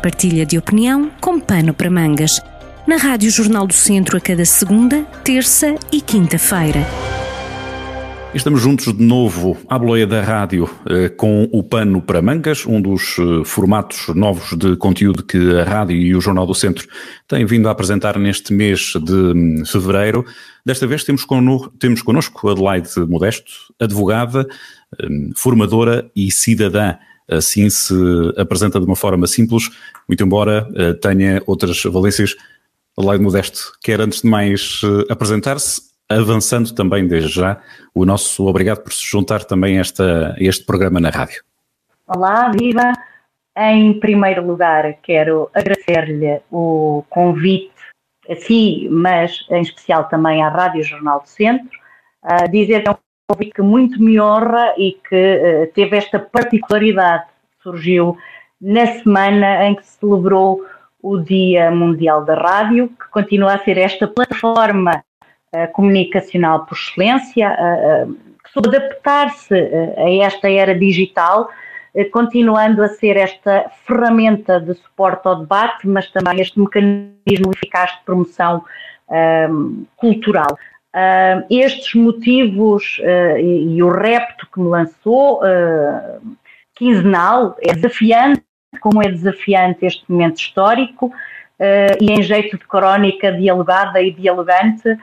partilha de opinião com pano para mangas. Na Rádio Jornal do Centro a cada segunda, terça e quinta-feira. Estamos juntos de novo à boleia da rádio eh, com o Pano para Mangas, um dos eh, formatos novos de conteúdo que a rádio e o Jornal do Centro têm vindo a apresentar neste mês de hum, fevereiro. Desta vez temos, temos connosco Adelaide Modesto, advogada, hum, formadora e cidadã. Assim se apresenta de uma forma simples, muito embora eh, tenha outras valências. Adelaide Modesto quer antes de mais apresentar-se avançando também desde já o nosso obrigado por se juntar também a, esta, a este programa na rádio. Olá, viva! Em primeiro lugar, quero agradecer-lhe o convite a si, mas em especial também à Rádio Jornal do Centro, dizer que é um convite que muito me honra e que uh, teve esta particularidade, surgiu na semana em que se celebrou o Dia Mundial da Rádio, que continua a ser esta plataforma comunicacional por excelência, que soube adaptar-se a esta era digital, continuando a ser esta ferramenta de suporte ao debate, mas também este mecanismo eficaz de promoção um, cultural. Uh, estes motivos uh, e, e, o repto que me lançou, uh, quinzenal, é desafiante, como é desafiante este momento histórico, e em jeito de crónica dialogada e dialogante,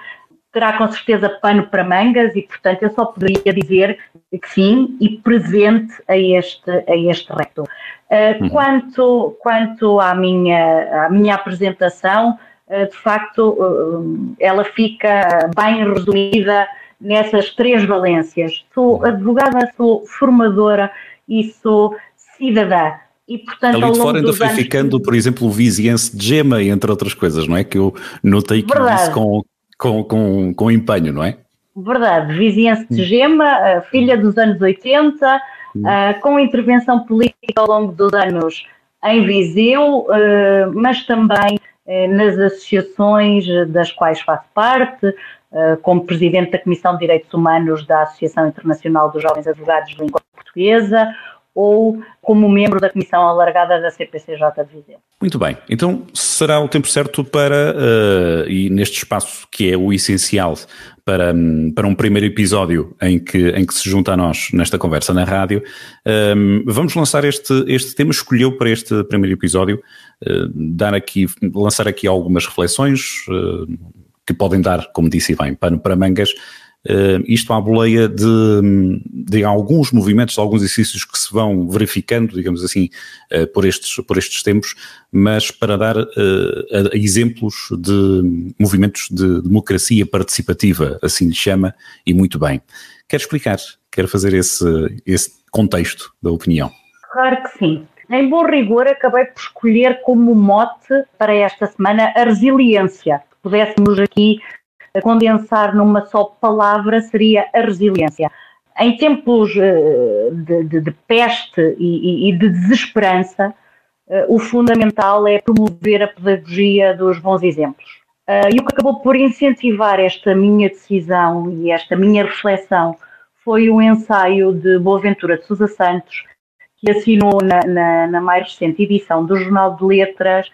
terá com certeza pano para mangas e, portanto, eu só poderia dizer que sim e presente a este, a este reto. Uh, uhum. quanto, quanto à minha, à minha apresentação, uh, de facto, uh, ela fica bem resumida nessas três valências. Sou advogada, sou formadora e sou cidadã. E, portanto, Ali de fora ainda foi ficando, por exemplo, o viziense de Gema, entre outras coisas, não é? Que eu notei que Verdade. disse com, com, com, com empenho, não é? Verdade, vizinhança de Gema, filha dos anos 80, hum. uh, com intervenção política ao longo dos anos em Viseu, uh, mas também nas associações das quais faço parte, como Presidente da Comissão de Direitos Humanos da Associação Internacional dos Jovens Advogados de Língua Portuguesa, ou como membro da Comissão Alargada da CPCJ de Viseu. Muito bem, então será o tempo certo para, uh, e neste espaço que é o essencial para, um, para um primeiro episódio em que, em que se junta a nós nesta conversa na rádio, um, vamos lançar este, este tema, escolheu para este primeiro episódio, uh, dar aqui, lançar aqui algumas reflexões uh, que podem dar, como disse bem, pano para mangas, Uh, isto à boleia de, de, alguns movimentos, de alguns exercícios que se vão verificando, digamos assim, uh, por, estes, por estes tempos, mas para dar uh, exemplos de movimentos de democracia participativa, assim lhe chama, e muito bem. Quero explicar, quero fazer esse, esse contexto da opinião. Claro que sim. Em bom rigor, acabei por escolher como mote para esta semana a resiliência. Pudéssemos aqui condensar numa só palavra seria a resiliência. Em tempos eh, de, de, de peste e, e, de desesperança, eh, o fundamental é promover a pedagogia dos bons exemplos. Eh, e o que acabou por incentivar esta minha decisão e esta minha reflexão foi o ensaio de Boaventura de Sousa Santos, que assinou na, na, na mais recente edição do Jornal de Letras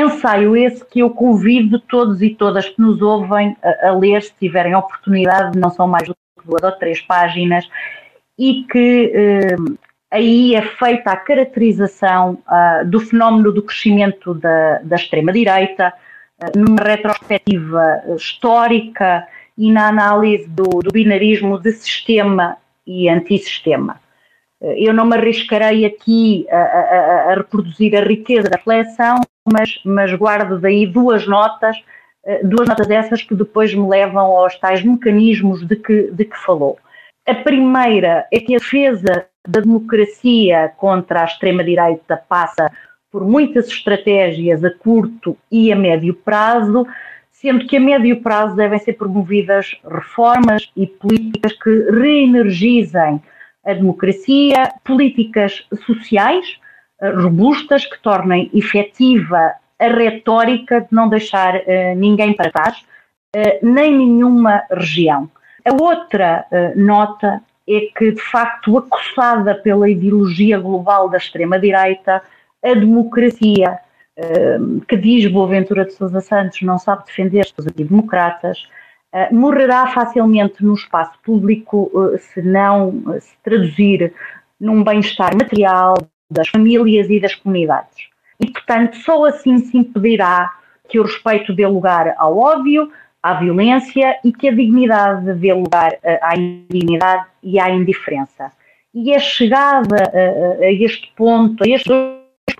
ensaio esse que eu convido todos e todas que nos ouvem a, a, ler, se tiverem oportunidade, não são mais do que duas ou três páginas, e que eh, aí é feita a caracterização uh, do fenómeno do crescimento da, da extrema-direita, uh, numa retrospectiva histórica e na análise do, do binarismo de sistema e antissistema. Eu não me arriscarei aqui a, a, a, reproduzir a riqueza da reflexão, mas, mas guardo daí duas notas, eh, duas notas essas que depois me levam aos tais mecanismos de que, de que falou. A primeira é que a defesa da democracia contra a extrema-direita passa por muitas estratégias a curto e a médio prazo, sendo que a médio prazo devem ser promovidas reformas e políticas que reenergizem a democracia, políticas sociais eh, robustas que tornem efetiva a retórica de não deixar uh, ninguém para trás, uh, nem nenhuma região. A outra nota é que, de facto, acossada pela ideologia global da extrema-direita, a democracia que diz Boaventura de Sousa Santos não sabe defender os antidemocratas, morrerá facilmente no espaço público se não se traduzir num bem-estar material das famílias e das comunidades. E, portanto, só assim se impedirá que o respeito dê lugar ao ódio, à violência e que a dignidade dê lugar à indignidade e à indiferença. E é chegada a, a, a este ponto, a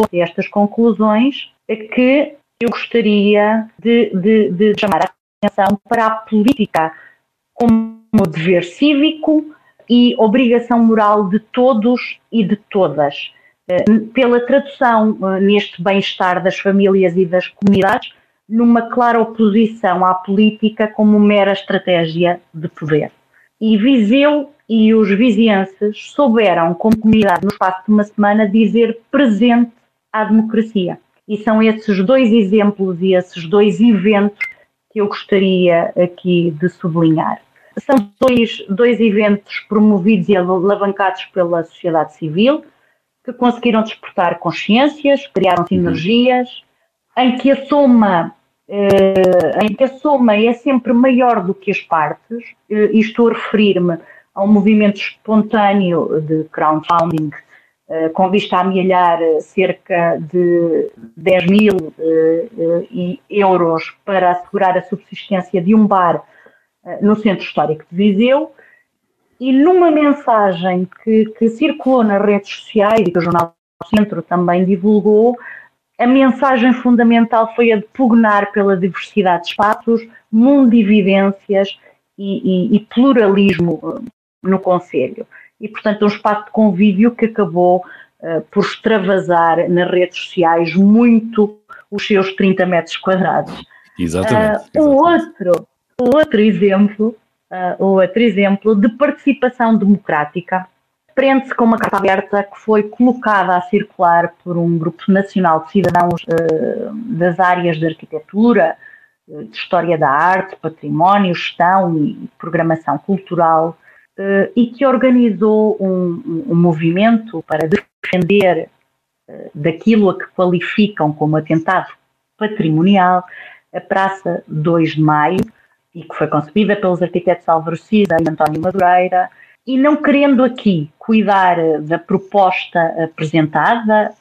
a estas conclusões, que eu gostaria de, de, de chamar a atenção para a política como dever cívico e obrigação moral de todos e de todas. Eh, pela tradução eh, neste bem-estar das famílias e das comunidades, numa clara oposição à política como mera estratégia de poder. E Viseu e os vizienses souberam, como comunidade, no espaço de uma semana, dizer presente à democracia. E são esses dois exemplos e esses dois eventos que eu gostaria aqui de sublinhar. São dois, dois eventos promovidos e alavancados pela sociedade civil, que conseguiram despertar consciências, criaram sinergias, em que a soma eh, em que a soma é sempre maior do que as partes, eh, e estou a referir-me a um movimento espontâneo de crowdfunding com vista a amealhar cerca de 10 mil euros para assegurar a subsistência de um bar no Centro Histórico de Viseu, e numa mensagem que, que circulou nas redes sociais e que o Jornal do Centro também divulgou, a mensagem fundamental foi a de pugnar pela diversidade de espaços, mundividências e, e, e pluralismo no Conselho. E, portanto, um espaço de convívio que acabou uh, por extravasar nas redes sociais muito os seus 30 metros quadrados. Exatamente. Uh, o outro, o outro exemplo, uh, o outro exemplo de participação democrática prende-se com uma carta aberta que foi colocada a circular por um grupo nacional de cidadãos uh, das áreas de arquitetura, de história da arte, património, gestão e programação cultural, e que organizou um, um, movimento para defender daquilo a que qualificam como atentado patrimonial a Praça 2 de Maio, e que foi concebida pelos arquitetos Álvaro Cida e António Madureira, e não querendo aqui cuidar da proposta apresentada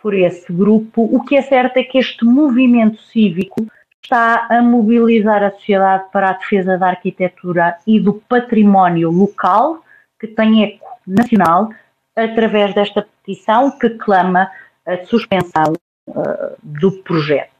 por esse grupo, o que é certo é que este movimento cívico está a mobilizar a sociedade para a defesa da arquitetura e do património local, que tem eco nacional, através desta petição que clama a suspensão uh, do projeto.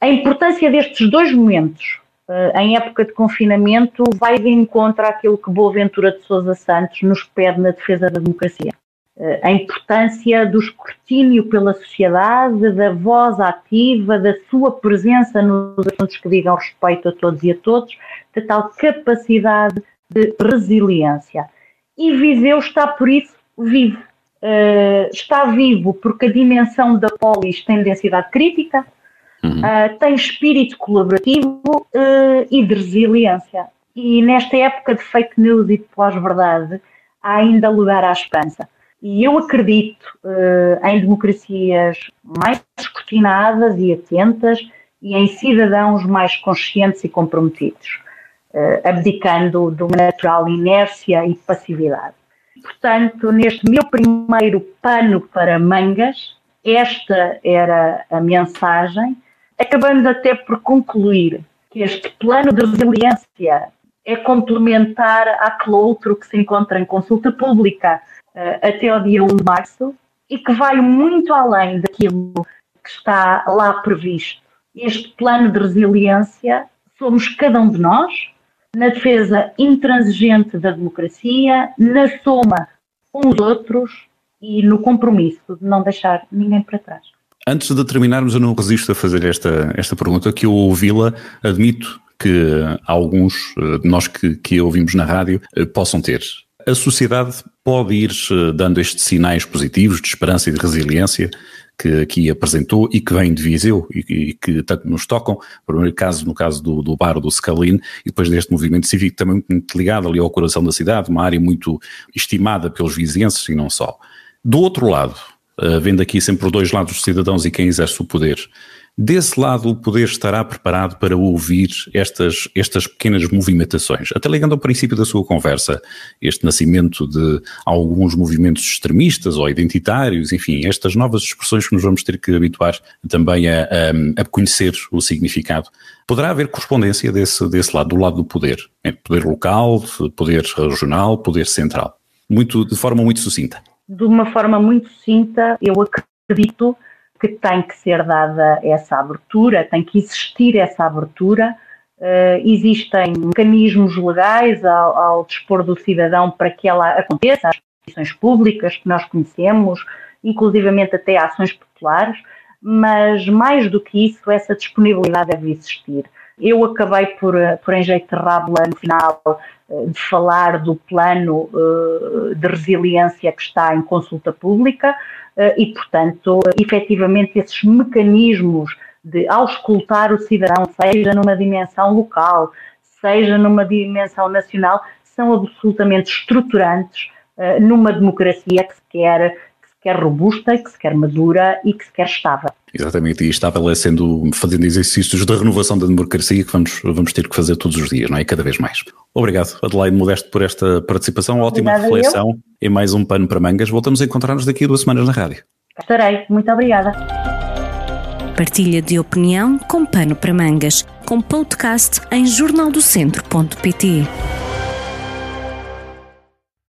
A importância destes dois momentos uh, em época de confinamento, vai de encontro àquilo que Boaventura de Sousa Santos nos pede na defesa da democracia. Uh, a importância do escrutínio pela sociedade, da voz ativa, da sua presença nos assuntos que digam respeito a todos e a todos, da tal capacidade de resiliência. E Viseu está, por isso, vivo. Uh, está vivo porque a dimensão da polis tem densidade crítica, uhum. uh, tem espírito colaborativo uh, e de resiliência. E nesta época de fake news e de pós-verdade, há ainda lugar à esperança. E eu acredito uh, em democracias mais escrutinadas e atentas e em cidadãos mais conscientes e comprometidos, abdicando de uma natural inércia e passividade. Portanto, neste meu primeiro pano para mangas, esta era a mensagem acabando até por concluir que este plano de resiliência é complementar àquele outro que se encontra em consulta pública uh, até o dia 1 de março e que vai muito além daquilo que está lá previsto. Este plano de resiliência somos cada um de nós, na defesa intransigente da democracia, na soma com os outros e no compromisso de não deixar ninguém para trás. Antes de terminarmos, eu não resisto a fazer esta, esta pergunta, que eu ouvi-la, admito que alguns eh, de nós que, que ouvimos na rádio eh, possam ter. A sociedade pode ir dando estes sinais positivos de esperança e de resiliência que aqui apresentou e que vem de Viseu e, e que tanto nos tocam, primeiro caso no caso do, do bar do Scalin e depois deste movimento cívico também muito ligado ali ao coração da cidade, uma área muito estimada pelos vizinhenses e não só. Do outro lado, vendo aqui sempre os dois lados dos cidadãos e quem exerce o poder. Desse lado, o poder estará preparado para ouvir estas, estas pequenas movimentações. Até ligando ao princípio da sua conversa, este nascimento de alguns movimentos extremistas ou identitários, enfim, estas novas expressões que nos vamos ter que habituar também a, a, a conhecer o significado. Poderá haver correspondência desse, desse lado, do lado do poder, poder local, poder regional, poder central. Muito, de forma muito sucinta. De uma forma muito sucinta, eu acredito que tem que ser dada essa abertura, tem que existir essa abertura. Uh, existem mecanismos legais ao, ao, dispor do cidadão para que ela aconteça, as instituições públicas que nós conhecemos, inclusivamente até ações populares, mas mais do que isso, essa disponibilidade deve existir. Eu acabei por, por enjeiterá-la no final eh, de falar do plano uh, de resiliência que está em consulta pública, eh, e, portanto, efetivamente esses mecanismos de auscultar o cidadão, seja numa dimensão local, seja numa dimensão nacional, são absolutamente estruturantes numa democracia que se quer quer robusta, que se quer madura e que se quer estável. Exatamente, e estável é sendo, fazendo exercícios de renovação da democracia que vamos, vamos ter que fazer todos os dias, não é? Cada vez mais. Obrigado, Adelaide Modesto, por esta participação, ótima obrigada reflexão eu. e mais um pano para mangas. Voltamos a encontrar-nos daqui a duas semanas na rádio. Estarei, muito obrigada. Partilha de opinião com pano para mangas, com podcast em jornaldocentro.pt.